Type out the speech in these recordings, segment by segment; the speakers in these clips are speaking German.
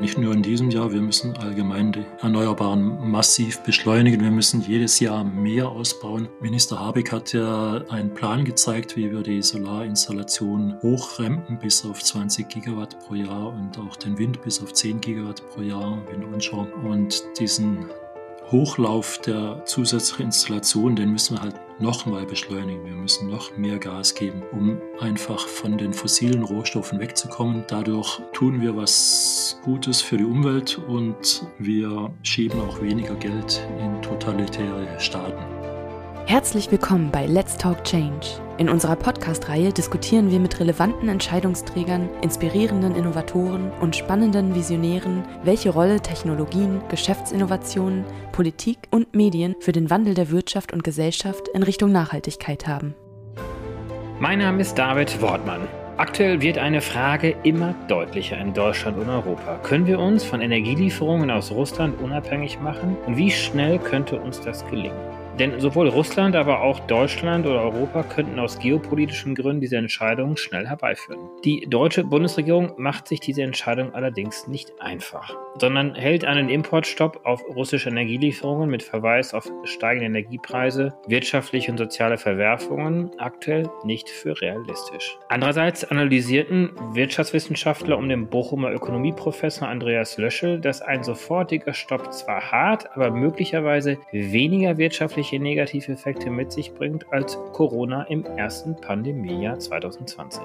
Nicht nur in diesem Jahr, wir müssen allgemein die Erneuerbaren massiv beschleunigen. Wir müssen jedes Jahr mehr ausbauen. Minister Habeck hat ja einen Plan gezeigt, wie wir die Solarinstallation hochrempen bis auf 20 Gigawatt pro Jahr und auch den Wind bis auf 10 Gigawatt pro Jahr, Wind onshore. Und diesen Hochlauf der zusätzlichen Installation, den müssen wir halt nochmal beschleunigen. Wir müssen noch mehr Gas geben, um einfach von den fossilen Rohstoffen wegzukommen. Dadurch tun wir was Gutes für die Umwelt und wir schieben auch weniger Geld in totalitäre Staaten. Herzlich willkommen bei Let's Talk Change. In unserer Podcast-Reihe diskutieren wir mit relevanten Entscheidungsträgern, inspirierenden Innovatoren und spannenden Visionären, welche Rolle Technologien, Geschäftsinnovationen, Politik und Medien für den Wandel der Wirtschaft und Gesellschaft in Richtung Nachhaltigkeit haben. Mein Name ist David Wortmann. Aktuell wird eine Frage immer deutlicher in Deutschland und Europa. Können wir uns von Energielieferungen aus Russland unabhängig machen? Und wie schnell könnte uns das gelingen? Denn sowohl Russland, aber auch Deutschland oder Europa könnten aus geopolitischen Gründen diese Entscheidung schnell herbeiführen. Die deutsche Bundesregierung macht sich diese Entscheidung allerdings nicht einfach, sondern hält einen Importstopp auf russische Energielieferungen mit Verweis auf steigende Energiepreise, wirtschaftliche und soziale Verwerfungen aktuell nicht für realistisch. Andererseits analysierten Wirtschaftswissenschaftler um den Bochumer Ökonomieprofessor Andreas Löschel, dass ein sofortiger Stopp zwar hart, aber möglicherweise weniger wirtschaftlich ähnliche Negativeffekte mit sich bringt als Corona im ersten Pandemiejahr 2020.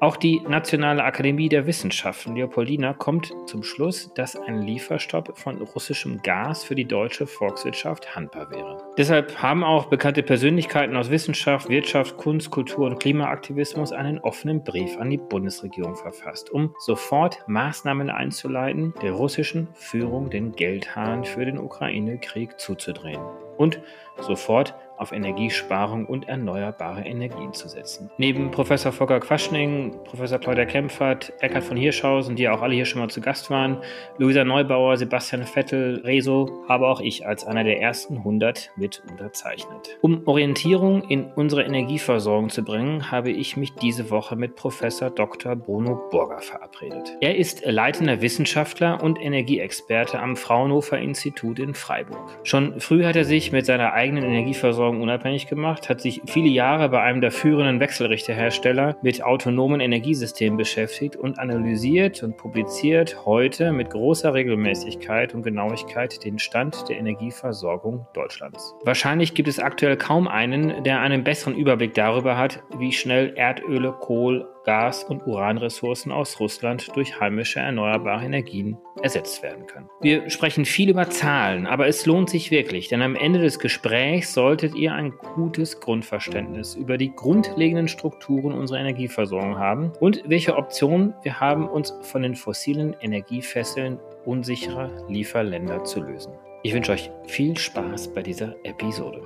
Auch die Nationale Akademie der Wissenschaften Leopoldina kommt zum Schluss, dass ein Lieferstopp von russischem Gas für die deutsche Volkswirtschaft handbar wäre. Deshalb haben auch bekannte Persönlichkeiten aus Wissenschaft, Wirtschaft, Kunst, Kultur und Klimaaktivismus einen offenen Brief an die Bundesregierung verfasst, um sofort Maßnahmen einzuleiten, der russischen Führung den Geldhahn für den Ukraine-Krieg zuzudrehen und sofort auf Energiesparung und erneuerbare Energien zu setzen. Neben Professor Volker Quaschning, Professor Claudia Kempfert, Eckhard von Hirschhausen, die ja auch alle hier schon mal zu Gast waren, Luisa Neubauer, Sebastian Vettel, Rezo, habe auch ich als einer der ersten 100 mit unterzeichnet. Um Orientierung in unsere Energieversorgung zu bringen, habe ich mich diese Woche mit Professor Dr. Bruno Burger verabredet. Er ist leitender Wissenschaftler und Energieexperte am Fraunhofer Institut in Freiburg. Schon früh hat er sich mit seiner eigenen Energieversorgung Versorgung unabhängig gemacht, hat sich viele Jahre bei einem der führenden Wechselrichterhersteller mit autonomen Energiesystemen beschäftigt und analysiert und publiziert heute mit großer Regelmäßigkeit und Genauigkeit den Stand der Energieversorgung Deutschlands. Wahrscheinlich gibt es aktuell kaum einen, der einen besseren Überblick darüber hat, wie schnell Erdöle, Kohl, Gas- und Uranressourcen aus Russland durch heimische erneuerbare Energien ersetzt werden können. Wir sprechen viel über Zahlen, aber es lohnt sich wirklich, denn am Ende des Gesprächs solltet ihr ein gutes Grundverständnis über die grundlegenden Strukturen unserer Energieversorgung haben und welche Optionen wir haben, uns von den fossilen Energiefesseln unsicherer Lieferländer zu lösen. Ich wünsche euch viel Spaß bei dieser Episode.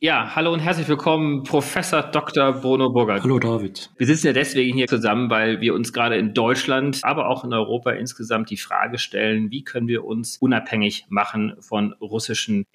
Ja, hallo und herzlich willkommen, Professor Dr. Bruno Burger. Hallo David. Wir sitzen ja deswegen hier zusammen, weil wir uns gerade in Deutschland, aber auch in Europa insgesamt die Frage stellen, wie können wir uns unabhängig machen von russischen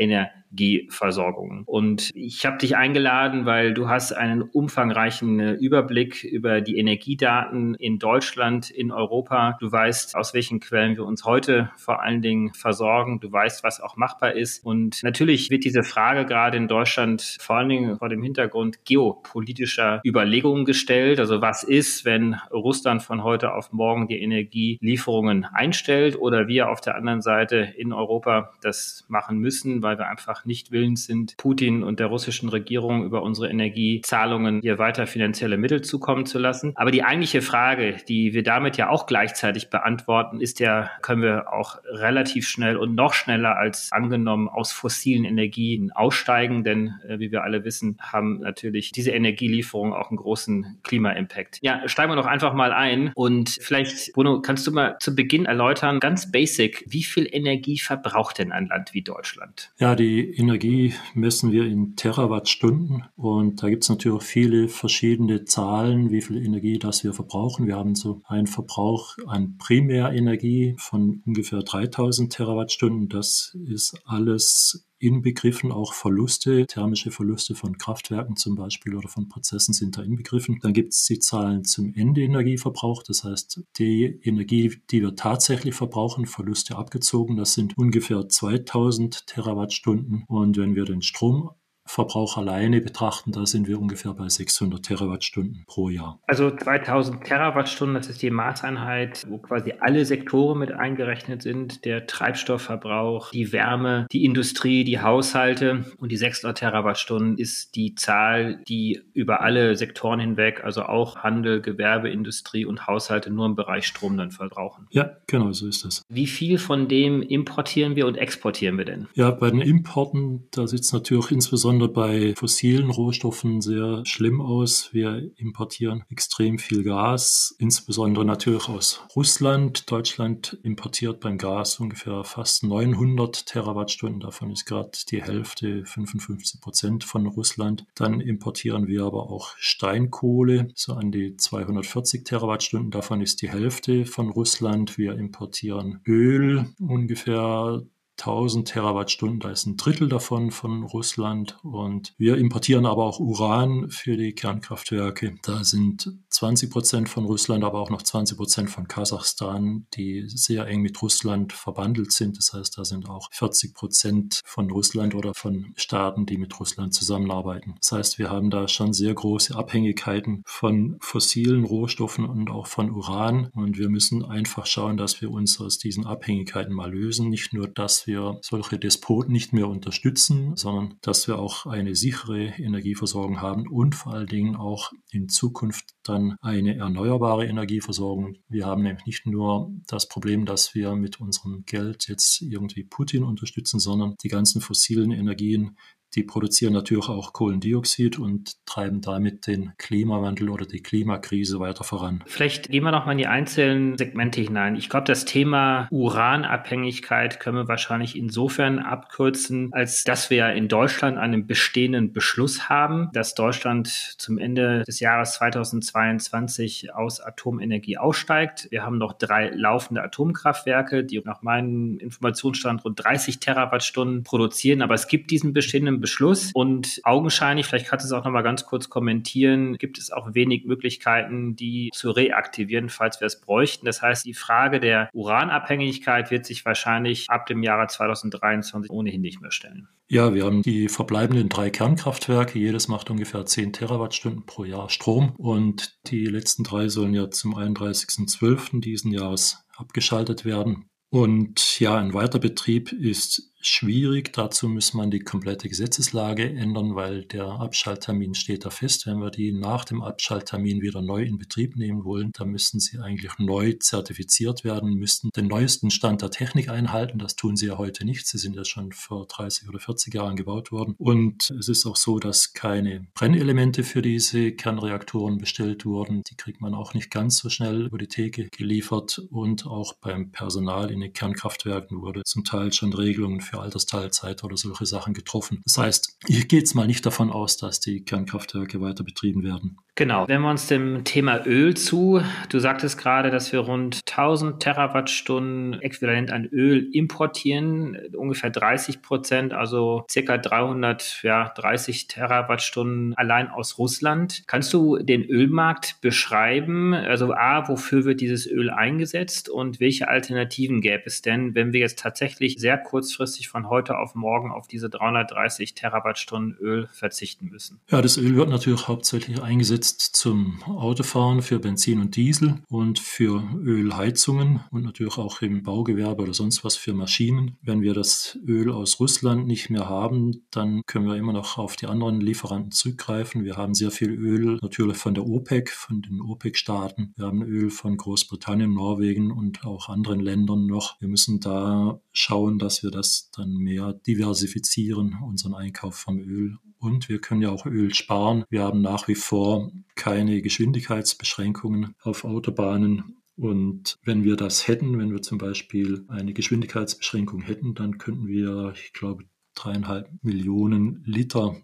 Energieversorgungen. Und ich habe dich eingeladen, weil du hast einen umfangreichen Überblick über die Energiedaten in Deutschland, in Europa. Du weißt, aus welchen Quellen wir uns heute vor allen Dingen versorgen. Du weißt, was auch machbar ist. Und natürlich wird diese Frage gerade in Deutschland vor allen Dingen vor dem Hintergrund geopolitischer Überlegungen gestellt. Also was ist, wenn Russland von heute auf morgen die Energielieferungen einstellt oder wir auf der anderen Seite in Europa das machen müssen, weil wir einfach nicht willens sind, Putin und der russischen Regierung über unsere Energiezahlungen hier weiter finanzielle Mittel zukommen zu lassen. Aber die eigentliche Frage, die wir damit ja auch gleichzeitig beantworten, ist ja, können wir auch relativ schnell und noch schneller als angenommen aus fossilen Energien aussteigen, denn äh, wie wir alle wissen, haben natürlich diese Energielieferungen auch einen großen Klima-Impact. Ja, steigen wir doch einfach mal ein und vielleicht, Bruno, kannst du mal zu Beginn erläutern, ganz basic, wie viel Energie verbraucht denn ein Land wie Deutschland? Ja, die Energie messen wir in Terawattstunden und da gibt es natürlich viele verschiedene Zahlen, wie viel Energie das wir verbrauchen. Wir haben so einen Verbrauch an Primärenergie von ungefähr 3000 Terawattstunden. Das ist alles inbegriffen, auch Verluste, thermische Verluste von Kraftwerken zum Beispiel oder von Prozessen sind da inbegriffen. Dann gibt es die Zahlen zum Endeenergieverbrauch, das heißt die Energie, die wir tatsächlich verbrauchen, Verluste abgezogen, das sind ungefähr 2000 Terawattstunden. Und wenn wir den Strom Verbrauch alleine betrachten, da sind wir ungefähr bei 600 Terawattstunden pro Jahr. Also 2000 Terawattstunden, das ist die Maßeinheit, wo quasi alle Sektoren mit eingerechnet sind, der Treibstoffverbrauch, die Wärme, die Industrie, die Haushalte und die 600 Terawattstunden ist die Zahl, die über alle Sektoren hinweg, also auch Handel, Gewerbe, Industrie und Haushalte nur im Bereich Strom dann verbrauchen. Ja, genau, so ist das. Wie viel von dem importieren wir und exportieren wir denn? Ja, bei den Importen, da es natürlich insbesondere insbesondere bei fossilen Rohstoffen sehr schlimm aus. Wir importieren extrem viel Gas, insbesondere natürlich aus Russland. Deutschland importiert beim Gas ungefähr fast 900 Terawattstunden. Davon ist gerade die Hälfte, 55 Prozent von Russland. Dann importieren wir aber auch Steinkohle, so an die 240 Terawattstunden. Davon ist die Hälfte von Russland. Wir importieren Öl, ungefähr 1000 Terawattstunden, da ist ein Drittel davon von Russland. Und wir importieren aber auch Uran für die Kernkraftwerke. Da sind 20 Prozent von Russland, aber auch noch 20 Prozent von Kasachstan, die sehr eng mit Russland verbandelt sind. Das heißt, da sind auch 40 Prozent von Russland oder von Staaten, die mit Russland zusammenarbeiten. Das heißt, wir haben da schon sehr große Abhängigkeiten von fossilen Rohstoffen und auch von Uran. Und wir müssen einfach schauen, dass wir uns aus diesen Abhängigkeiten mal lösen. Nicht nur, dass wir solche Despoten nicht mehr unterstützen, sondern dass wir auch eine sichere Energieversorgung haben und vor allen Dingen auch in Zukunft dann eine erneuerbare Energieversorgung. Wir haben nämlich nicht nur das Problem, dass wir mit unserem Geld jetzt irgendwie Putin unterstützen, sondern die ganzen fossilen Energien, die produzieren natürlich auch Kohlendioxid und treiben damit den Klimawandel oder die Klimakrise weiter voran. Vielleicht gehen wir noch mal in die einzelnen Segmente hinein. Ich glaube, das Thema Uranabhängigkeit können wir wahrscheinlich insofern abkürzen, als dass wir in Deutschland einen bestehenden Beschluss haben, dass Deutschland zum Ende des Jahres 2022 aus Atomenergie aussteigt. Wir haben noch drei laufende Atomkraftwerke, die nach meinem Informationsstand rund 30 Terawattstunden produzieren. Aber es gibt diesen bestehenden Beschluss und augenscheinlich, vielleicht kannst du es auch noch mal ganz kurz kommentieren, gibt es auch wenig Möglichkeiten, die zu reaktivieren, falls wir es bräuchten. Das heißt, die Frage der Uranabhängigkeit wird sich wahrscheinlich ab dem Jahre 2023 ohnehin nicht mehr stellen. Ja, wir haben die verbleibenden drei Kernkraftwerke. Jedes macht ungefähr 10 Terawattstunden pro Jahr Strom. Und die letzten drei sollen ja zum 31.12. diesen Jahres abgeschaltet werden. Und ja, ein Weiterbetrieb ist schwierig. Dazu muss man die komplette Gesetzeslage ändern, weil der Abschalttermin steht da fest. Wenn wir die nach dem Abschalttermin wieder neu in Betrieb nehmen wollen, dann müssen sie eigentlich neu zertifiziert werden, müssten den neuesten Stand der Technik einhalten. Das tun sie ja heute nicht. Sie sind ja schon vor 30 oder 40 Jahren gebaut worden. Und es ist auch so, dass keine Brennelemente für diese Kernreaktoren bestellt wurden. Die kriegt man auch nicht ganz so schnell über die Theke geliefert. Und auch beim Personal in den Kernkraftwerken wurde zum Teil schon Regelungen für Altersteilzeit oder solche Sachen getroffen. Das heißt, hier geht es mal nicht davon aus, dass die Kernkraftwerke weiter betrieben werden. Genau. Wenn wir uns dem Thema Öl zu, du sagtest gerade, dass wir rund 1000 Terawattstunden äquivalent an Öl importieren, ungefähr 30 Prozent, also circa 330 Terawattstunden allein aus Russland. Kannst du den Ölmarkt beschreiben? Also A, wofür wird dieses Öl eingesetzt und welche Alternativen gäbe es denn, wenn wir jetzt tatsächlich sehr kurzfristig von heute auf morgen auf diese 330 Terawattstunden Öl verzichten müssen? Ja, das Öl wird natürlich hauptsächlich eingesetzt eingesetzt zum Autofahren für Benzin und Diesel und für Ölheizungen und natürlich auch im Baugewerbe oder sonst was für Maschinen. Wenn wir das Öl aus Russland nicht mehr haben, dann können wir immer noch auf die anderen Lieferanten zurückgreifen. Wir haben sehr viel Öl natürlich von der OPEC, von den OPEC-Staaten. Wir haben Öl von Großbritannien, Norwegen und auch anderen Ländern noch. Wir müssen da schauen, dass wir das dann mehr diversifizieren, unseren Einkauf vom Öl und wir können ja auch Öl sparen. Wir haben nach wie vor keine Geschwindigkeitsbeschränkungen auf Autobahnen. Und wenn wir das hätten, wenn wir zum Beispiel eine Geschwindigkeitsbeschränkung hätten, dann könnten wir, ich glaube, dreieinhalb Millionen Liter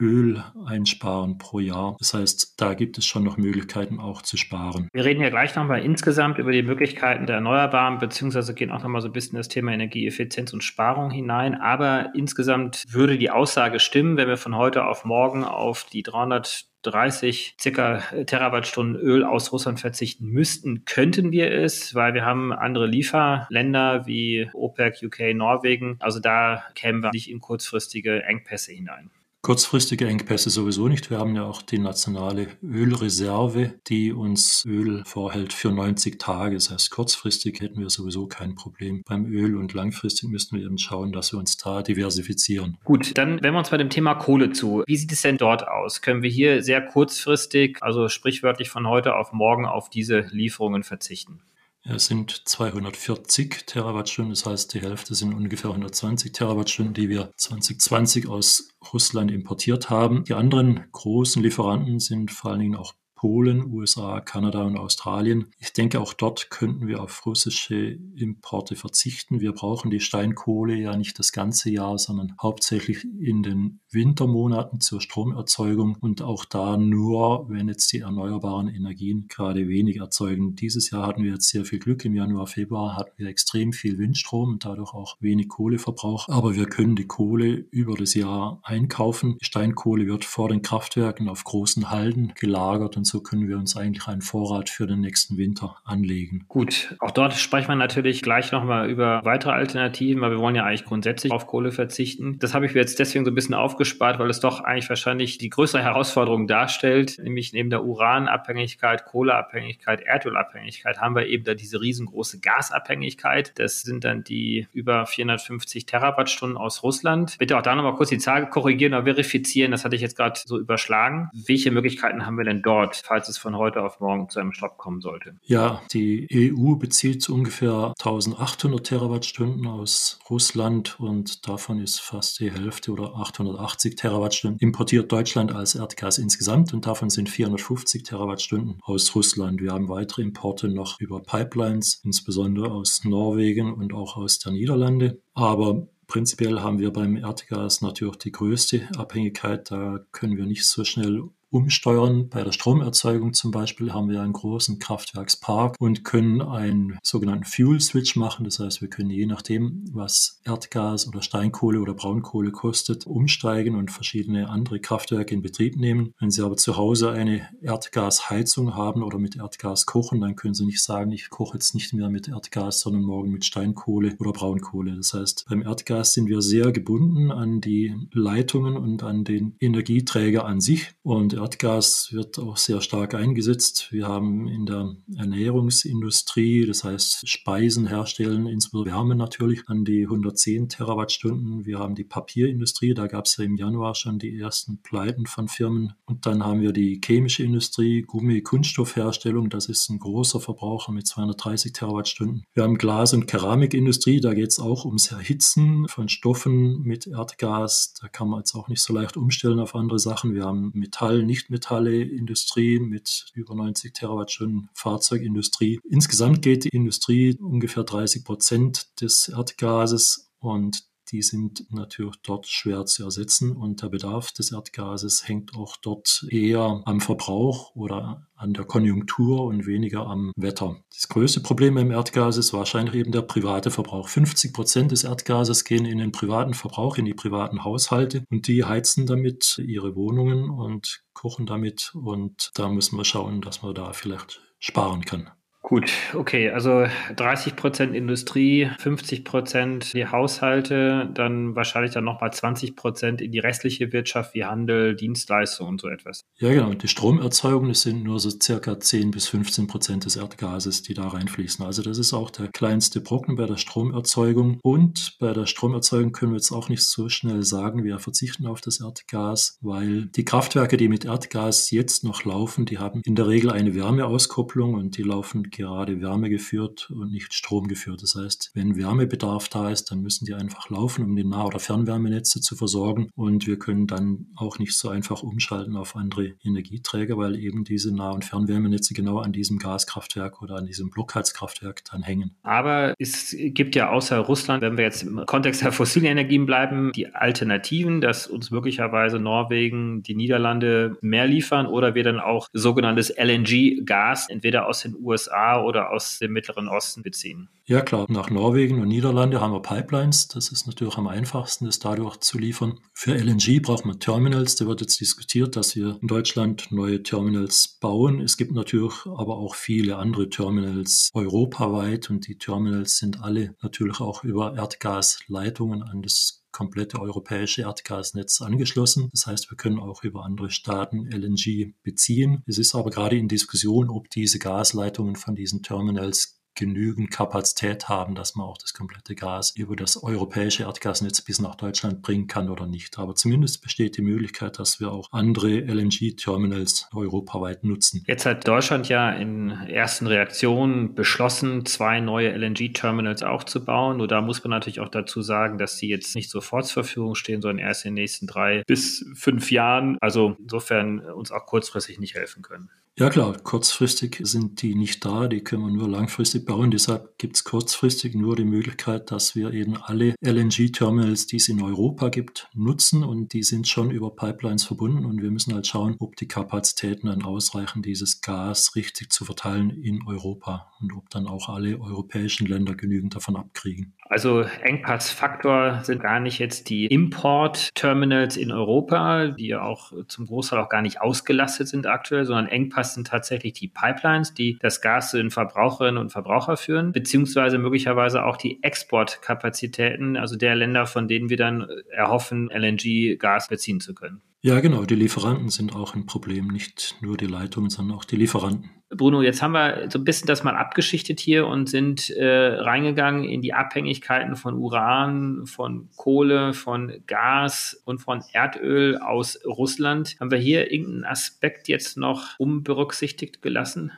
Öl einsparen pro Jahr. Das heißt, da gibt es schon noch Möglichkeiten auch zu sparen. Wir reden ja gleich nochmal insgesamt über die Möglichkeiten der Erneuerbaren, beziehungsweise gehen auch nochmal so ein bisschen das Thema Energieeffizienz und Sparung hinein. Aber insgesamt würde die Aussage stimmen, wenn wir von heute auf morgen auf die 300 30 circa Terawattstunden Öl aus Russland verzichten müssten, könnten wir es, weil wir haben andere Lieferländer wie OPEC, UK, Norwegen. Also da kämen wir nicht in kurzfristige Engpässe hinein. Kurzfristige Engpässe sowieso nicht. Wir haben ja auch die nationale Ölreserve, die uns Öl vorhält für 90 Tage. Das heißt, kurzfristig hätten wir sowieso kein Problem beim Öl und langfristig müssten wir eben schauen, dass wir uns da diversifizieren. Gut, dann wenden wir uns bei dem Thema Kohle zu. Wie sieht es denn dort aus? Können wir hier sehr kurzfristig, also sprichwörtlich von heute auf morgen, auf diese Lieferungen verzichten? Es sind 240 Terawattstunden, das heißt, die Hälfte sind ungefähr 120 Terawattstunden, die wir 2020 aus Russland importiert haben. Die anderen großen Lieferanten sind vor allen Dingen auch Polen, USA, Kanada und Australien. Ich denke, auch dort könnten wir auf russische Importe verzichten. Wir brauchen die Steinkohle ja nicht das ganze Jahr, sondern hauptsächlich in den Wintermonaten zur Stromerzeugung und auch da nur, wenn jetzt die erneuerbaren Energien gerade wenig erzeugen. Dieses Jahr hatten wir jetzt sehr viel Glück. Im Januar, Februar hatten wir extrem viel Windstrom und dadurch auch wenig Kohleverbrauch. Aber wir können die Kohle über das Jahr einkaufen. Steinkohle wird vor den Kraftwerken auf großen Halden gelagert und so können wir uns eigentlich einen Vorrat für den nächsten Winter anlegen. Gut, auch dort sprechen wir natürlich gleich nochmal über weitere Alternativen, weil wir wollen ja eigentlich grundsätzlich auf Kohle verzichten. Das habe ich mir jetzt deswegen so ein bisschen aufgespart, weil es doch eigentlich wahrscheinlich die größere Herausforderung darstellt, nämlich neben der Uranabhängigkeit, Kohleabhängigkeit, Erdölabhängigkeit haben wir eben da diese riesengroße Gasabhängigkeit. Das sind dann die über 450 Terawattstunden aus Russland. Bitte auch da nochmal kurz die Zahl korrigieren oder verifizieren. Das hatte ich jetzt gerade so überschlagen. Welche Möglichkeiten haben wir denn dort? falls es von heute auf morgen zu einem Stopp kommen sollte? Ja, die EU bezieht ungefähr 1800 Terawattstunden aus Russland und davon ist fast die Hälfte oder 880 Terawattstunden importiert Deutschland als Erdgas insgesamt und davon sind 450 Terawattstunden aus Russland. Wir haben weitere Importe noch über Pipelines, insbesondere aus Norwegen und auch aus der Niederlande. Aber Prinzipiell haben wir beim Erdgas natürlich die größte Abhängigkeit. Da können wir nicht so schnell umsteuern. Bei der Stromerzeugung zum Beispiel haben wir einen großen Kraftwerkspark und können einen sogenannten Fuel Switch machen. Das heißt, wir können je nachdem, was Erdgas oder Steinkohle oder Braunkohle kostet, umsteigen und verschiedene andere Kraftwerke in Betrieb nehmen. Wenn Sie aber zu Hause eine Erdgasheizung haben oder mit Erdgas kochen, dann können Sie nicht sagen, ich koche jetzt nicht mehr mit Erdgas, sondern morgen mit Steinkohle oder Braunkohle. Das heißt, beim Erdgas sind wir sehr gebunden an die Leitungen und an den Energieträger an sich und Erdgas wird auch sehr stark eingesetzt. Wir haben in der Ernährungsindustrie, das heißt Speisen herstellen, insbesondere Wärme natürlich, an die 110 Terawattstunden. Wir haben die Papierindustrie, da gab es ja im Januar schon die ersten Pleiten von Firmen. Und dann haben wir die chemische Industrie, Gummi-Kunststoffherstellung, das ist ein großer Verbraucher mit 230 Terawattstunden. Wir haben Glas- und Keramikindustrie, da geht es auch ums Erhitzen von Stoffen mit Erdgas. Da kann man jetzt auch nicht so leicht umstellen auf andere Sachen. Wir haben Metall, Nichtmetalle, Industrie mit über 90 Terawattstunden, Fahrzeugindustrie. Insgesamt geht die Industrie ungefähr 30 Prozent des Erdgases und die sind natürlich dort schwer zu ersetzen und der Bedarf des Erdgases hängt auch dort eher am Verbrauch oder an der Konjunktur und weniger am Wetter. Das größte Problem beim Erdgas ist wahrscheinlich eben der private Verbrauch. 50 Prozent des Erdgases gehen in den privaten Verbrauch, in die privaten Haushalte und die heizen damit ihre Wohnungen und kochen damit und da müssen wir schauen, dass man da vielleicht sparen kann. Gut, okay, also 30 Prozent Industrie, 50 Prozent die Haushalte, dann wahrscheinlich dann nochmal 20 Prozent in die restliche Wirtschaft wie Handel, Dienstleistung und so etwas. Ja, genau. Die Stromerzeugung, das sind nur so circa 10 bis 15 Prozent des Erdgases, die da reinfließen. Also das ist auch der kleinste Brocken bei der Stromerzeugung. Und bei der Stromerzeugung können wir jetzt auch nicht so schnell sagen, wir verzichten auf das Erdgas, weil die Kraftwerke, die mit Erdgas jetzt noch laufen, die haben in der Regel eine Wärmeauskopplung und die laufen gerade Wärme geführt und nicht Strom geführt. Das heißt, wenn Wärmebedarf da ist, dann müssen die einfach laufen, um die Nah- oder Fernwärmenetze zu versorgen. Und wir können dann auch nicht so einfach umschalten auf andere Energieträger, weil eben diese Nah- und Fernwärmenetze genau an diesem Gaskraftwerk oder an diesem Blockheizkraftwerk dann hängen. Aber es gibt ja außer Russland, wenn wir jetzt im Kontext der fossilen Energien bleiben, die Alternativen, dass uns möglicherweise Norwegen, die Niederlande mehr liefern oder wir dann auch sogenanntes LNG-Gas entweder aus den USA oder aus dem Mittleren Osten beziehen. Ja klar, nach Norwegen und Niederlande haben wir Pipelines. Das ist natürlich am einfachsten, das dadurch zu liefern. Für LNG braucht man Terminals. Da wird jetzt diskutiert, dass wir in Deutschland neue Terminals bauen. Es gibt natürlich aber auch viele andere Terminals europaweit und die Terminals sind alle natürlich auch über Erdgasleitungen an das komplette europäische Erdgasnetz angeschlossen. Das heißt, wir können auch über andere Staaten LNG beziehen. Es ist aber gerade in Diskussion, ob diese Gasleitungen von diesen Terminals genügend Kapazität haben, dass man auch das komplette Gas über das europäische Erdgasnetz bis nach Deutschland bringen kann oder nicht. Aber zumindest besteht die Möglichkeit, dass wir auch andere LNG-Terminals europaweit nutzen. Jetzt hat Deutschland ja in ersten Reaktionen beschlossen, zwei neue LNG-Terminals aufzubauen. Nur da muss man natürlich auch dazu sagen, dass sie jetzt nicht sofort zur Verfügung stehen, sondern erst in den nächsten drei bis fünf Jahren. Also insofern uns auch kurzfristig nicht helfen können. Ja klar, kurzfristig sind die nicht da, die können wir nur langfristig bauen. Deshalb gibt es kurzfristig nur die Möglichkeit, dass wir eben alle LNG-Terminals, die es in Europa gibt, nutzen und die sind schon über Pipelines verbunden und wir müssen halt schauen, ob die Kapazitäten dann ausreichen, dieses Gas richtig zu verteilen in Europa und ob dann auch alle europäischen Länder genügend davon abkriegen. Also Engpassfaktor sind gar nicht jetzt die Import-Terminals in Europa, die ja auch zum Großteil auch gar nicht ausgelastet sind aktuell, sondern Engpass sind tatsächlich die Pipelines, die das Gas zu den Verbraucherinnen und Verbrauchern führen, beziehungsweise möglicherweise auch die Exportkapazitäten, also der Länder, von denen wir dann erhoffen, LNG-Gas beziehen zu können. Ja, genau. Die Lieferanten sind auch ein Problem. Nicht nur die Leitungen, sondern auch die Lieferanten. Bruno, jetzt haben wir so ein bisschen das mal abgeschichtet hier und sind äh, reingegangen in die Abhängigkeiten von Uran, von Kohle, von Gas und von Erdöl aus Russland. Haben wir hier irgendeinen Aspekt jetzt noch unberücksichtigt gelassen?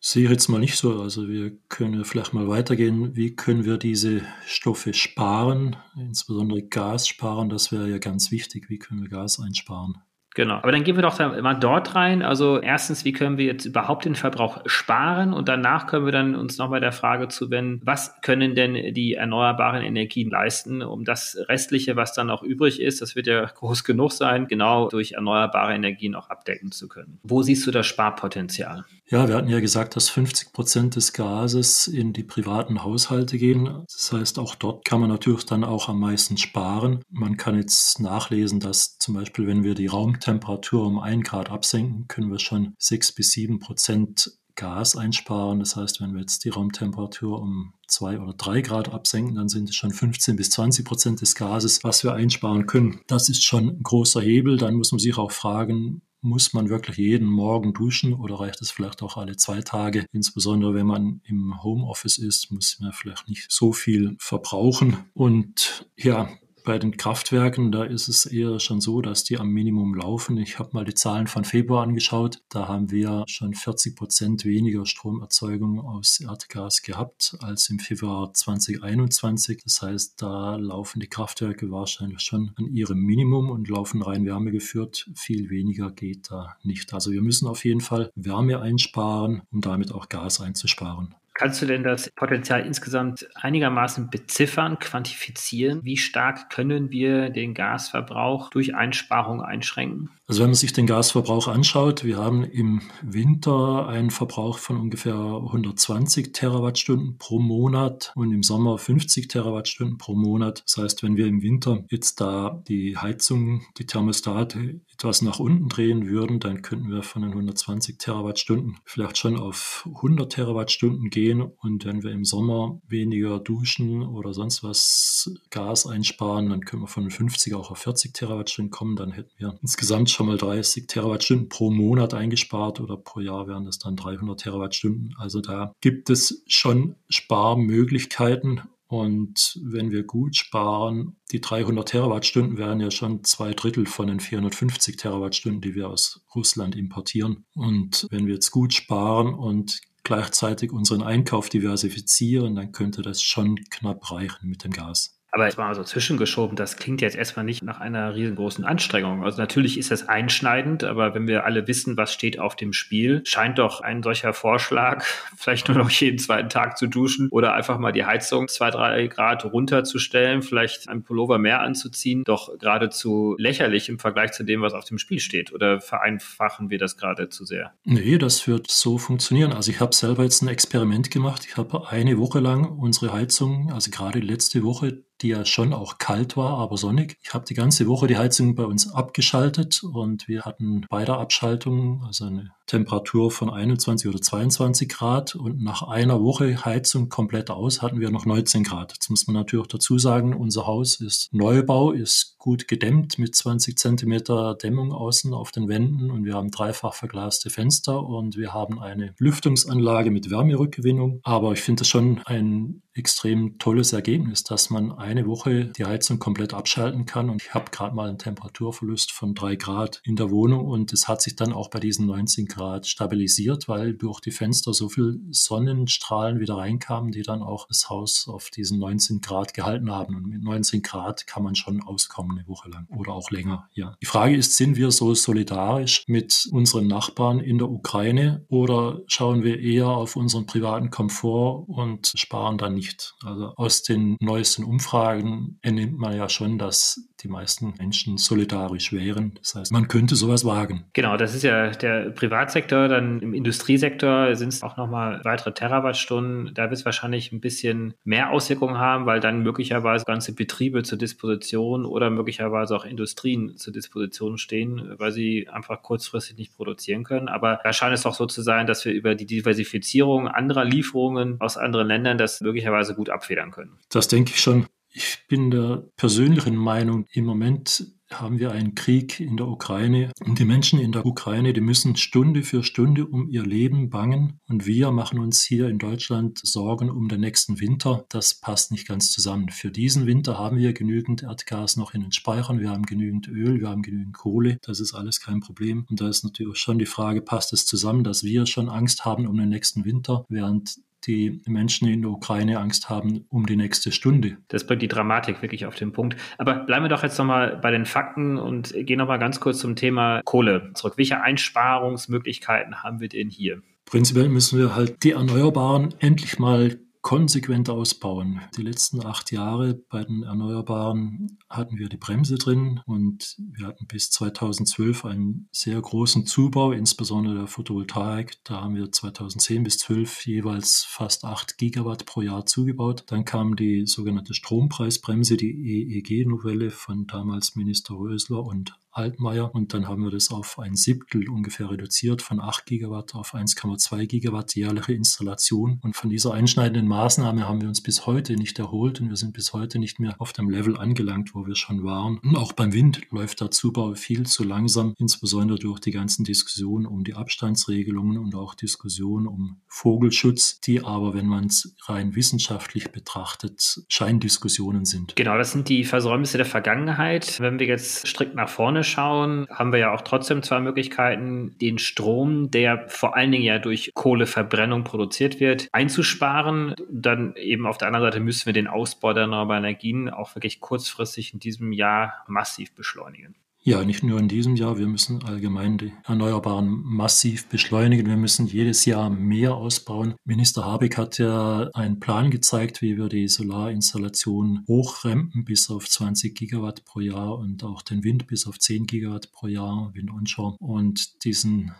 Sehe ich jetzt mal nicht so. Also wir können vielleicht mal weitergehen. Wie können wir diese Stoffe sparen, insbesondere Gas sparen? Das wäre ja ganz wichtig. Wie können wir Gas einsparen? Genau, aber dann gehen wir doch mal dort rein. Also erstens, wie können wir jetzt überhaupt den Verbrauch sparen? Und danach können wir dann uns nochmal der Frage zuwenden, was können denn die erneuerbaren Energien leisten, um das Restliche, was dann noch übrig ist, das wird ja groß genug sein, genau durch erneuerbare Energien auch abdecken zu können. Wo siehst du das Sparpotenzial? Ja, wir hatten ja gesagt, dass 50 Prozent des Gases in die privaten Haushalte gehen. Das heißt, auch dort kann man natürlich dann auch am meisten sparen. Man kann jetzt nachlesen, dass zum Beispiel, wenn wir die Raumtemperatur um ein Grad absenken, können wir schon sechs bis sieben Prozent Gas einsparen. Das heißt, wenn wir jetzt die Raumtemperatur um zwei oder drei Grad absenken, dann sind es schon 15 bis 20 Prozent des Gases, was wir einsparen können. Das ist schon ein großer Hebel. Dann muss man sich auch fragen, muss man wirklich jeden Morgen duschen oder reicht es vielleicht auch alle zwei Tage? Insbesondere wenn man im Homeoffice ist, muss man vielleicht nicht so viel verbrauchen. Und ja, bei den Kraftwerken, da ist es eher schon so, dass die am Minimum laufen. Ich habe mal die Zahlen von Februar angeschaut. Da haben wir schon 40 Prozent weniger Stromerzeugung aus Erdgas gehabt als im Februar 2021. Das heißt, da laufen die Kraftwerke wahrscheinlich schon an ihrem Minimum und laufen rein wärmegeführt. Viel weniger geht da nicht. Also wir müssen auf jeden Fall Wärme einsparen, um damit auch Gas einzusparen. Kannst du denn das Potenzial insgesamt einigermaßen beziffern, quantifizieren? Wie stark können wir den Gasverbrauch durch Einsparung einschränken? Also wenn man sich den Gasverbrauch anschaut, wir haben im Winter einen Verbrauch von ungefähr 120 Terawattstunden pro Monat und im Sommer 50 Terawattstunden pro Monat. Das heißt, wenn wir im Winter jetzt da die Heizung, die Thermostate etwas nach unten drehen würden, dann könnten wir von den 120 Terawattstunden vielleicht schon auf 100 Terawattstunden gehen. Und wenn wir im Sommer weniger duschen oder sonst was Gas einsparen, dann können wir von den 50 auch auf 40 Terawattstunden kommen. Dann hätten wir insgesamt schon mal 30 Terawattstunden pro Monat eingespart oder pro Jahr wären das dann 300 Terawattstunden. Also da gibt es schon Sparmöglichkeiten und wenn wir gut sparen, die 300 Terawattstunden wären ja schon zwei Drittel von den 450 Terawattstunden, die wir aus Russland importieren. Und wenn wir jetzt gut sparen und gleichzeitig unseren Einkauf diversifizieren, dann könnte das schon knapp reichen mit dem Gas. Aber jetzt mal so zwischengeschoben, das klingt jetzt erstmal nicht nach einer riesengroßen Anstrengung. Also natürlich ist das einschneidend, aber wenn wir alle wissen, was steht auf dem Spiel, scheint doch ein solcher Vorschlag, vielleicht nur noch jeden zweiten Tag zu duschen oder einfach mal die Heizung zwei, drei Grad runterzustellen, vielleicht ein Pullover mehr anzuziehen, doch geradezu lächerlich im Vergleich zu dem, was auf dem Spiel steht. Oder vereinfachen wir das gerade zu sehr? Nee, das wird so funktionieren. Also ich habe selber jetzt ein Experiment gemacht. Ich habe eine Woche lang unsere Heizung, also gerade letzte Woche, die ja schon auch kalt war, aber sonnig. Ich habe die ganze Woche die Heizung bei uns abgeschaltet und wir hatten bei der Abschaltung, also eine Temperatur von 21 oder 22 Grad und nach einer Woche Heizung komplett aus hatten wir noch 19 Grad. Jetzt muss man natürlich dazu sagen, unser Haus ist Neubau, ist gut gedämmt mit 20 Zentimeter Dämmung außen auf den Wänden und wir haben dreifach verglaste Fenster und wir haben eine Lüftungsanlage mit Wärmerückgewinnung. Aber ich finde es schon ein extrem tolles Ergebnis, dass man eine Woche die Heizung komplett abschalten kann und ich habe gerade mal einen Temperaturverlust von drei Grad in der Wohnung und es hat sich dann auch bei diesen 19 Grad Grad stabilisiert, weil durch die Fenster so viel Sonnenstrahlen wieder reinkamen, die dann auch das Haus auf diesen 19 Grad gehalten haben. Und mit 19 Grad kann man schon auskommen eine Woche lang oder auch länger. Ja. Die Frage ist, sind wir so solidarisch mit unseren Nachbarn in der Ukraine oder schauen wir eher auf unseren privaten Komfort und sparen dann nicht? Also aus den neuesten Umfragen entnimmt man ja schon, dass die meisten Menschen solidarisch wären. Das heißt, man könnte sowas wagen. Genau, das ist ja der Privatsektor. Dann im Industriesektor sind es auch nochmal weitere Terawattstunden. Da wird es wahrscheinlich ein bisschen mehr Auswirkungen haben, weil dann möglicherweise ganze Betriebe zur Disposition oder möglicherweise auch Industrien zur Disposition stehen, weil sie einfach kurzfristig nicht produzieren können. Aber da scheint es doch so zu sein, dass wir über die Diversifizierung anderer Lieferungen aus anderen Ländern das möglicherweise gut abfedern können. Das denke ich schon. Ich bin der persönlichen Meinung, im Moment haben wir einen Krieg in der Ukraine und die Menschen in der Ukraine, die müssen Stunde für Stunde um ihr Leben bangen und wir machen uns hier in Deutschland Sorgen um den nächsten Winter. Das passt nicht ganz zusammen. Für diesen Winter haben wir genügend Erdgas noch in den Speichern, wir haben genügend Öl, wir haben genügend Kohle, das ist alles kein Problem. Und da ist natürlich schon die Frage, passt es zusammen, dass wir schon Angst haben um den nächsten Winter, während die Menschen in der Ukraine Angst haben um die nächste Stunde. Das bringt die Dramatik wirklich auf den Punkt. Aber bleiben wir doch jetzt nochmal bei den Fakten und gehen nochmal ganz kurz zum Thema Kohle zurück. Welche Einsparungsmöglichkeiten haben wir denn hier? Prinzipiell müssen wir halt die Erneuerbaren endlich mal konsequent ausbauen. Die letzten acht Jahre bei den Erneuerbaren hatten wir die Bremse drin und wir hatten bis 2012 einen sehr großen Zubau, insbesondere der Photovoltaik. Da haben wir 2010 bis 12 jeweils fast acht Gigawatt pro Jahr zugebaut. Dann kam die sogenannte Strompreisbremse, die EEG-Novelle von damals Minister Rösler und Altmaier. Und dann haben wir das auf ein Siebtel ungefähr reduziert, von 8 Gigawatt auf 1,2 Gigawatt jährliche Installation. Und von dieser einschneidenden Maßnahme haben wir uns bis heute nicht erholt und wir sind bis heute nicht mehr auf dem Level angelangt, wo wir schon waren. Und auch beim Wind läuft der Zubau viel zu langsam, insbesondere durch die ganzen Diskussionen um die Abstandsregelungen und auch Diskussionen um Vogelschutz, die aber, wenn man es rein wissenschaftlich betrachtet, Scheindiskussionen sind. Genau, das sind die Versäumnisse der Vergangenheit. Wenn wir jetzt strikt nach vorne schauen, haben wir ja auch trotzdem zwei Möglichkeiten, den Strom, der vor allen Dingen ja durch Kohleverbrennung produziert wird, einzusparen. Dann eben auf der anderen Seite müssen wir den Ausbau der erneuerbaren Energien auch wirklich kurzfristig in diesem Jahr massiv beschleunigen. Ja, nicht nur in diesem Jahr, wir müssen allgemein die Erneuerbaren massiv beschleunigen. Wir müssen jedes Jahr mehr ausbauen. Minister Habeck hat ja einen Plan gezeigt, wie wir die Solarinstallation hochrempen bis auf 20 Gigawatt pro Jahr und auch den Wind bis auf 10 Gigawatt pro Jahr, Wind onshore. Und diesen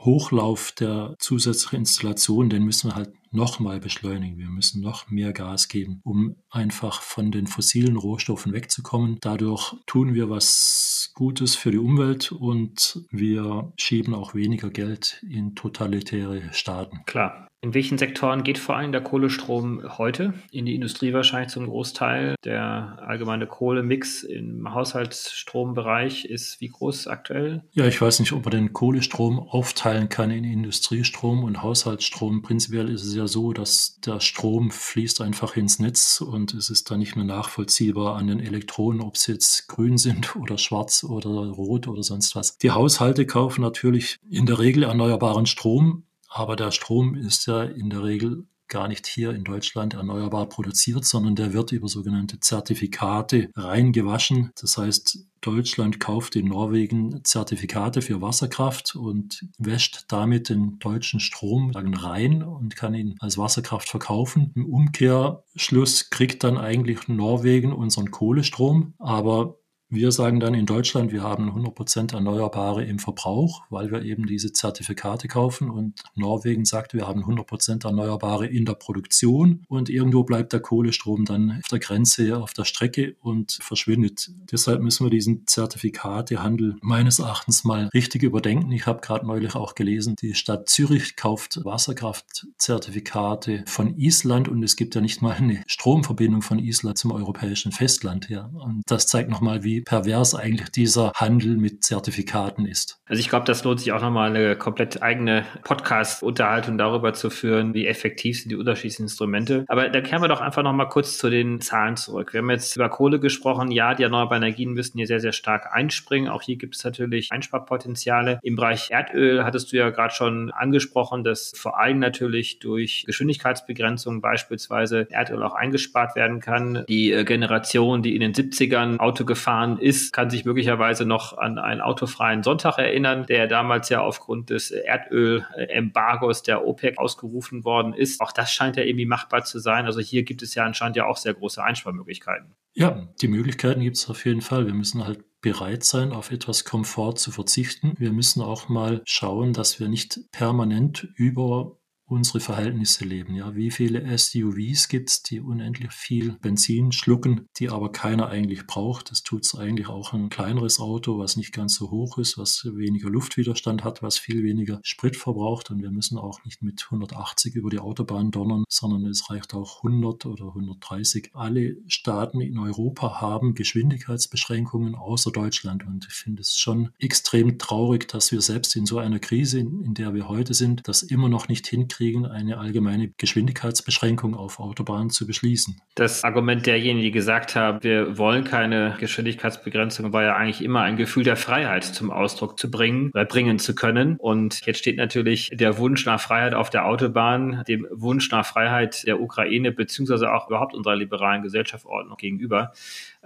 Hochlauf der zusätzlichen Installation, den müssen wir halt nochmal beschleunigen. Wir müssen noch mehr Gas geben, um einfach von den fossilen Rohstoffen wegzukommen. Dadurch tun wir was Gutes für die Umwelt und wir schieben auch weniger Geld in totalitäre Staaten. Klar. In welchen Sektoren geht vor allem der Kohlestrom heute? In die Industrie wahrscheinlich zum Großteil. Der allgemeine Kohlemix im Haushaltsstrombereich ist wie groß aktuell? Ja, ich weiß nicht, ob man den Kohlestrom aufteilen kann in Industriestrom und Haushaltsstrom. Prinzipiell ist es ja so, dass der Strom fließt einfach ins Netz und es ist dann nicht mehr nachvollziehbar an den Elektronen, ob sie jetzt grün sind oder schwarz oder rot oder sonst was. Die Haushalte kaufen natürlich in der Regel erneuerbaren Strom Aber der Strom ist ja in der Regel gar nicht hier in Deutschland erneuerbar produziert, sondern der wird über sogenannte Zertifikate reingewaschen. Das heißt, Deutschland kauft in Norwegen Zertifikate für Wasserkraft und wäscht damit den deutschen Strom rein und kann ihn als Wasserkraft verkaufen. Im Umkehrschluss kriegt dann eigentlich Norwegen unseren Kohlestrom, aber wir sagen dann in Deutschland, wir haben 100% Erneuerbare im Verbrauch, weil wir eben diese Zertifikate kaufen. Und Norwegen sagt, wir haben 100% Erneuerbare in der Produktion. Und irgendwo bleibt der Kohlestrom dann auf der Grenze, auf der Strecke und verschwindet. Deshalb müssen wir diesen Zertifikatehandel meines Erachtens mal richtig überdenken. Ich habe gerade neulich auch gelesen, die Stadt Zürich kauft Wasserkraftzertifikate von Island und es gibt ja nicht mal eine Stromverbindung von Island zum europäischen Festland. Ja. Und das zeigt nochmal, wie pervers eigentlich dieser Handel mit Zertifikaten ist. Also ich glaube, das lohnt sich auch nochmal eine komplett eigene Podcast-Unterhaltung darüber zu führen, wie effektiv sind die unterschiedlichen Instrumente. Aber dann kehren wir doch einfach nochmal kurz zu den Zahlen zurück. Wir haben jetzt über Kohle gesprochen. Ja, die erneuerbaren Energien müssen hier sehr, sehr stark einspringen. Auch hier gibt es natürlich Einsparpotenziale. Im Bereich Erdöl hattest du ja gerade schon angesprochen, dass vor allem natürlich durch Geschwindigkeitsbegrenzungen beispielsweise Erdöl auch eingespart werden kann. Die äh, Generation, die in den 70ern Auto gefahren gefahren ist, kann sich möglicherweise noch an einen autofreien Sonntag erinnern, der damals ja aufgrund des Erdölembargos der OPEC ausgerufen worden ist. Auch das scheint ja irgendwie machbar zu sein. Also hier gibt es ja anscheinend ja auch sehr große Einsparmöglichkeiten. Ja, die Möglichkeiten gibt es auf jeden Fall. Wir müssen halt bereit sein, auf etwas Komfort zu verzichten. Wir müssen auch mal schauen, dass wir nicht permanent über unsere Verhältnisse leben. Ja, wie viele SUVs gibt es, die unendlich viel Benzin schlucken, die aber keiner eigentlich braucht. Das tut es eigentlich auch ein kleineres Auto, was nicht ganz so hoch ist, was weniger Luftwiderstand hat, was viel weniger Sprit verbraucht. Und wir müssen auch nicht mit 180 über die Autobahn donnern, sondern es reicht auch 100 oder 130. Alle Staaten in Europa haben Geschwindigkeitsbeschränkungen außer Deutschland. Und ich finde es schon extrem traurig, dass wir selbst in so einer Krise, in der wir heute sind, das immer noch nicht hinkriegen kriegen, eine allgemeine Geschwindigkeitsbeschränkung auf Autobahnen zu beschließen. Das Argument derjenigen, die gesagt haben, wir wollen keine Geschwindigkeitsbegrenzung, war ja eigentlich immer ein Gefühl der Freiheit zum Ausdruck zu bringen, oder bringen zu können. Und jetzt steht natürlich der Wunsch nach Freiheit auf der Autobahn, dem Wunsch nach Freiheit der Ukraine, beziehungsweise auch überhaupt unserer liberalen Gesellschaftsordnung gegenüber.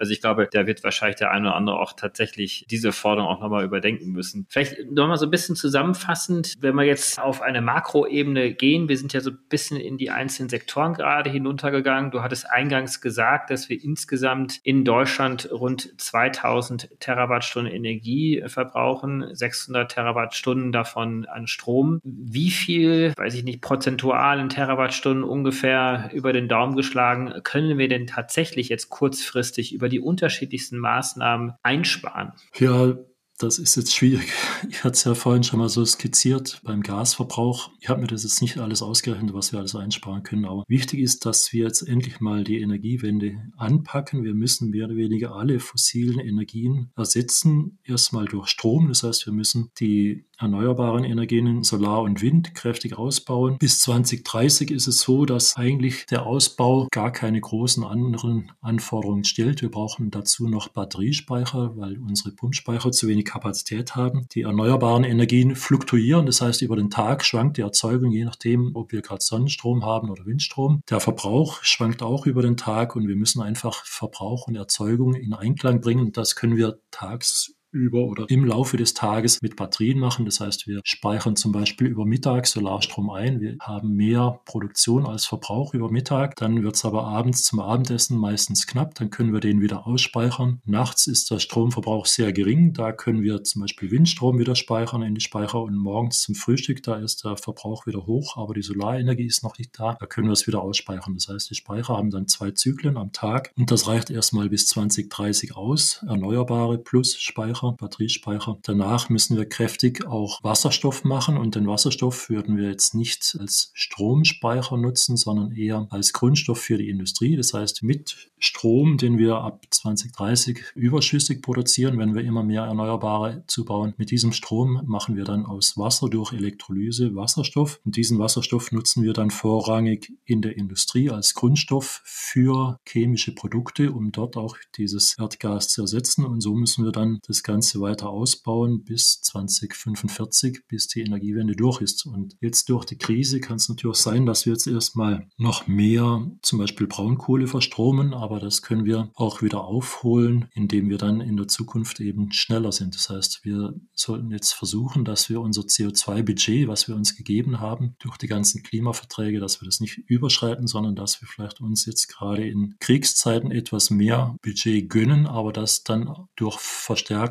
Also ich glaube, da wird wahrscheinlich der eine oder andere auch tatsächlich diese Forderung auch nochmal überdenken müssen. Vielleicht nochmal so ein bisschen zusammenfassend, wenn wir jetzt auf eine Makroebene gehen, wir sind ja so ein bisschen in die einzelnen Sektoren gerade hinuntergegangen. Du hattest eingangs gesagt, dass wir insgesamt in Deutschland rund 2000 Terawattstunden Energie verbrauchen, 600 Terawattstunden davon an Strom. Wie viel, weiß ich nicht, prozentual in Terawattstunden ungefähr über den Daumen geschlagen, können wir denn tatsächlich jetzt kurzfristig über die unterschiedlichsten Maßnahmen einsparen? Ja, das ist jetzt schwierig. Ich hatte es ja vorhin schon mal so skizziert beim Gasverbrauch. Ich habe mir das jetzt nicht alles ausgerechnet, was wir alles einsparen können. Aber wichtig ist, dass wir jetzt endlich mal die Energiewende anpacken. Wir müssen mehr oder weniger alle fossilen Energien ersetzen. Erstmal durch Strom. Das heißt, wir müssen die erneuerbaren Energien, Solar und Wind, kräftig ausbauen. Bis 2030 ist es so, dass eigentlich der Ausbau gar keine großen anderen Anforderungen stellt. Wir brauchen dazu noch Batteriespeicher, weil unsere Pumpspeicher zu wenig Kapazität haben. Die erneuerbaren Energien fluktuieren, das heißt über den Tag schwankt die Erzeugung, je nachdem, ob wir gerade Sonnenstrom haben oder Windstrom. Der Verbrauch schwankt auch über den Tag und wir müssen einfach Verbrauch und Erzeugung in Einklang bringen. Das können wir tags über oder im Laufe des Tages mit Batterien machen. Das heißt, wir speichern zum Beispiel über Mittag Solarstrom ein. Wir haben mehr Produktion als Verbrauch über Mittag. Dann wird es aber abends zum Abendessen meistens knapp. Dann können wir den wieder ausspeichern. Nachts ist der Stromverbrauch sehr gering. Da können wir zum Beispiel Windstrom wieder speichern in die Speicher und morgens zum Frühstück, da ist der Verbrauch wieder hoch, aber die Solarenergie ist noch nicht da. Da können wir es wieder ausspeichern. Das heißt, die Speicher haben dann zwei Zyklen am Tag und das reicht erstmal bis 2030 aus. Erneuerbare plus Speicher Speicher, Batteriespeicher. Danach müssen wir kräftig auch Wasserstoff machen und den Wasserstoff würden wir jetzt nicht als Stromspeicher nutzen, sondern eher als Grundstoff für die Industrie. Das heißt, mit Strom, den wir ab 2030 überschüssig produzieren, wenn wir immer mehr Erneuerbare zubauen, mit diesem Strom machen wir dann aus Wasser durch Elektrolyse Wasserstoff. Und diesen Wasserstoff nutzen wir dann vorrangig in der Industrie als Grundstoff für chemische Produkte, um dort auch dieses Erdgas zu ersetzen. Und so müssen wir dann das Ganze weiter ausbauen bis 2045, bis die Energiewende durch ist. Und jetzt durch die Krise kann es natürlich sein, dass wir jetzt erstmal noch mehr zum Beispiel Braunkohle verstromen, aber das können wir auch wieder aufholen, indem wir dann in der Zukunft eben schneller sind. Das heißt, wir sollten jetzt versuchen, dass wir unser CO2-Budget, was wir uns gegeben haben, durch die ganzen Klimaverträge, dass wir das nicht überschreiten, sondern dass wir vielleicht uns jetzt gerade in Kriegszeiten etwas mehr Budget gönnen, aber das dann durch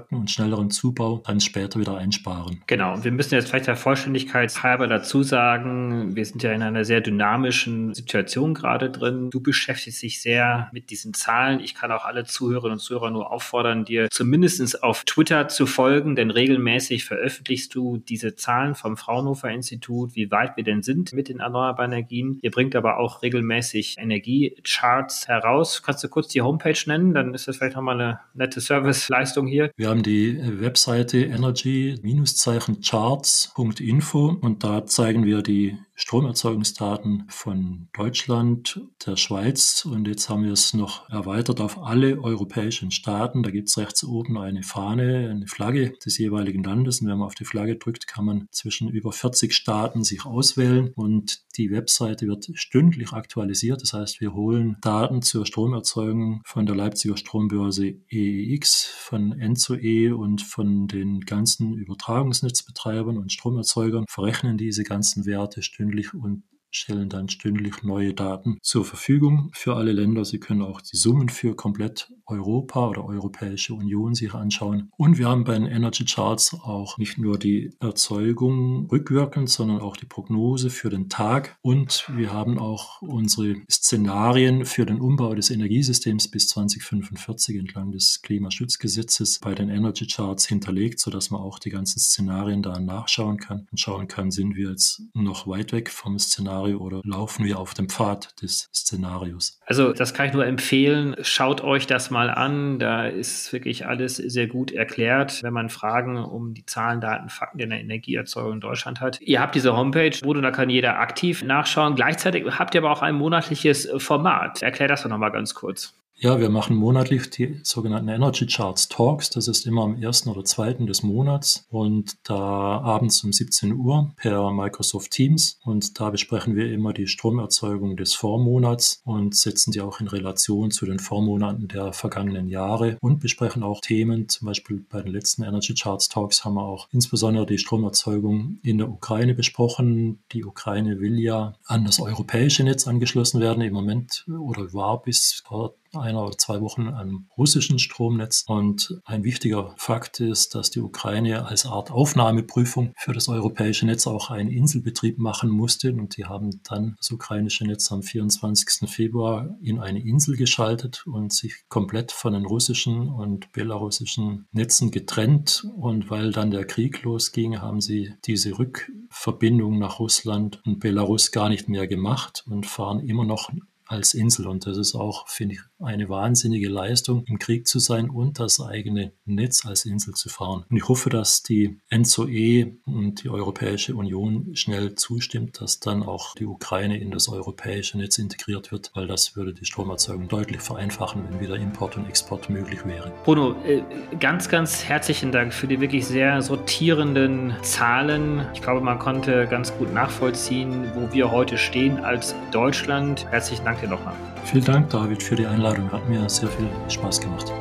verstärkten und schnelleren Zubau dann später wieder einsparen. Genau. Und wir müssen jetzt vielleicht der Vollständigkeit halber dazu sagen, wir sind ja in einer sehr dynamischen Situation gerade drin. Du beschäftigst dich sehr mit diesen Zahlen. Ich kann auch alle Zuhörerinnen und Zuhörer nur auffordern, dir zumindest auf Twitter zu folgen, denn regelmäßig veröffentlichst du diese Zahlen vom Fraunhofer Institut, wie weit wir denn sind mit den erneuerbaren Energien. Ihr bringt aber auch regelmäßig Energiecharts heraus. Kannst du kurz die Homepage nennen? Dann ist das vielleicht nochmal eine nette Serviceleistung hier. Wir haben die Webseite energy-charts.info und da zeigen wir die Stromerzeugungsdaten von Deutschland, der Schweiz und jetzt haben wir es noch erweitert auf alle europäischen Staaten. Da gibt es rechts oben eine Fahne, eine Flagge des jeweiligen Landes und wenn man auf die Flagge drückt, kann man zwischen über 40 Staaten sich auswählen und die Webseite wird stündlich aktualisiert. Das heißt, wir holen Daten zur Stromerzeugung von der Leipziger Strombörse EEX, von Enzo-E und von den ganzen Übertragungsnetzbetreibern und Stromerzeugern, verrechnen diese ganzen Werte stündlich stündlich und stellen dann stündlich neue Daten zur Verfügung für alle Länder. Sie können auch die Summen für komplett Europa oder Europäische Union sich anschauen. Und wir haben bei den Energy Charts auch nicht nur die Erzeugung rückwirkend, sondern auch die Prognose für den Tag. Und wir haben auch unsere Szenarien für den Umbau des Energiesystems bis 2045 entlang des Klimaschutzgesetzes bei den Energy Charts hinterlegt, sodass man auch die ganzen Szenarien da nachschauen kann und schauen kann, sind wir jetzt noch weit weg vom Szenario Szenario oder laufen wir auf dem Pfad des Szenarios? Also das kann ich nur empfehlen. Schaut euch das mal an. Da ist wirklich alles sehr gut erklärt, wenn man Fragen um die Zahlen, Daten, Fakten in der Energieerzeugung in Deutschland hat. Ihr habt diese Homepage, wo da kann jeder aktiv nachschauen. Gleichzeitig habt ihr aber auch ein monatliches Format. Erklär das doch nochmal ganz kurz. Ja, wir machen monatlich die sogenannten Energy Charts Talks. Das ist immer am ersten oder zweiten des Monats und da abends um 17 Uhr per Microsoft Teams. Und da besprechen wir immer die Stromerzeugung des Vormonats und setzen die auch in Relation zu den Vormonaten der vergangenen Jahre und besprechen auch Themen. Zum Beispiel bei den letzten Energy Charts Talks haben wir auch insbesondere die Stromerzeugung in der Ukraine besprochen. Die Ukraine will ja an das europäische Netz angeschlossen werden. Im Moment oder war bis vor einer oder zwei Wochen am russischen Stromnetz. Und ein wichtiger Fakt ist, dass die Ukraine als Art Aufnahmeprüfung für das europäische Netz auch einen Inselbetrieb machen musste. Und die haben dann das ukrainische Netz am 24. Februar in eine Insel geschaltet und sich komplett von den russischen und belarussischen Netzen getrennt. Und weil dann der Krieg losging, haben sie diese Rückverbindung nach Russland und Belarus gar nicht mehr gemacht und fahren immer noch als Insel. Und das ist auch, finde ich, eine wahnsinnige Leistung, im Krieg zu sein und das eigene Netz als Insel zu fahren. Und ich hoffe, dass die ENZOE und die Europäische Union schnell zustimmt, dass dann auch die Ukraine in das europäische Netz integriert wird, weil das würde die Stromerzeugung deutlich vereinfachen, wenn wieder Import und Export möglich wäre. Bruno, äh, ganz, ganz herzlichen Dank für die wirklich sehr sortierenden Zahlen. Ich glaube, man konnte ganz gut nachvollziehen, wo wir heute stehen als Deutschland. Herzlichen Dank dir nochmal. Vielen Dank, David, für die Einladung. Hat mir sehr viel Spaß gemacht.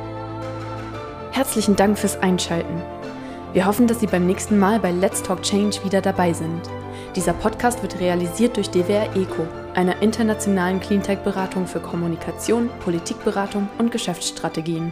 Herzlichen Dank fürs Einschalten. Wir hoffen, dass Sie beim nächsten Mal bei Let's Talk Change wieder dabei sind. Dieser Podcast wird realisiert durch DWR ECO, einer internationalen Cleantech-Beratung für Kommunikation, Politikberatung und Geschäftsstrategien.